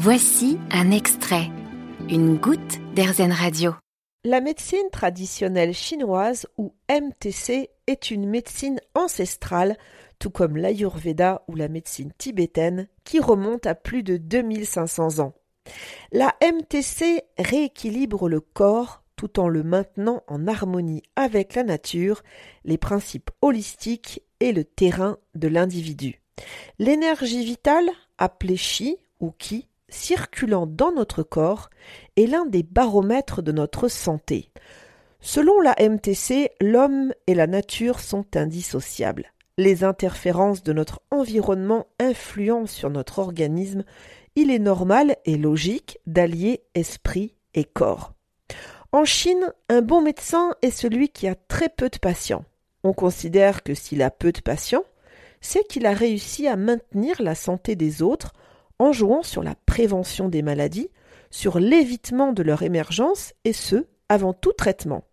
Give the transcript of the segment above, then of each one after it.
Voici un extrait, une goutte d'Airzen Radio. La médecine traditionnelle chinoise ou MTC est une médecine ancestrale, tout comme l'Ayurveda ou la médecine tibétaine, qui remonte à plus de 2500 ans. La MTC rééquilibre le corps tout en le maintenant en harmonie avec la nature, les principes holistiques et le terrain de l'individu. L'énergie vitale, appelée chi ou ki, circulant dans notre corps, est l'un des baromètres de notre santé. Selon la MTC, l'homme et la nature sont indissociables. Les interférences de notre environnement influencent sur notre organisme. Il est normal et logique d'allier esprit et corps. En Chine, un bon médecin est celui qui a très peu de patients. On considère que s'il a peu de patients, c'est qu'il a réussi à maintenir la santé des autres en jouant sur la prévention des maladies, sur l'évitement de leur émergence, et ce, avant tout traitement.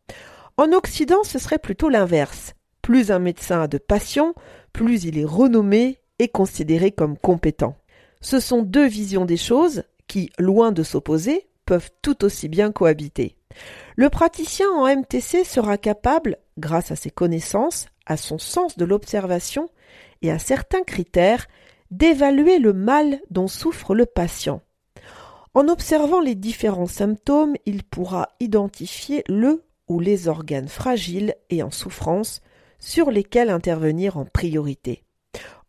En Occident, ce serait plutôt l'inverse. Plus un médecin a de patients, plus il est renommé et considéré comme compétent. Ce sont deux visions des choses qui, loin de s'opposer, peuvent tout aussi bien cohabiter. Le praticien en MTC sera capable, grâce à ses connaissances, à son sens de l'observation et à certains critères, d'évaluer le mal dont souffre le patient. En observant les différents symptômes, il pourra identifier le ou les organes fragiles et en souffrance sur lesquels intervenir en priorité.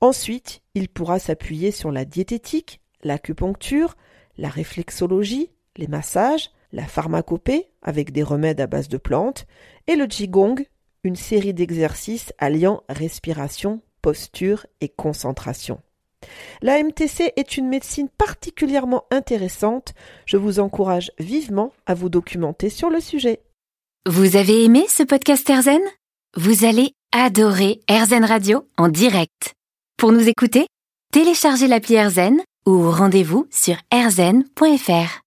Ensuite, il pourra s'appuyer sur la diététique, l'acupuncture, la réflexologie, les massages, la pharmacopée avec des remèdes à base de plantes et le Qigong, une série d'exercices alliant respiration, posture et concentration. La MTC est une médecine particulièrement intéressante. Je vous encourage vivement à vous documenter sur le sujet. Vous avez aimé ce podcast Erzen Vous allez adorer Erzen Radio en direct. Pour nous écouter, téléchargez l'appli Erzen ou rendez-vous sur erzen.fr.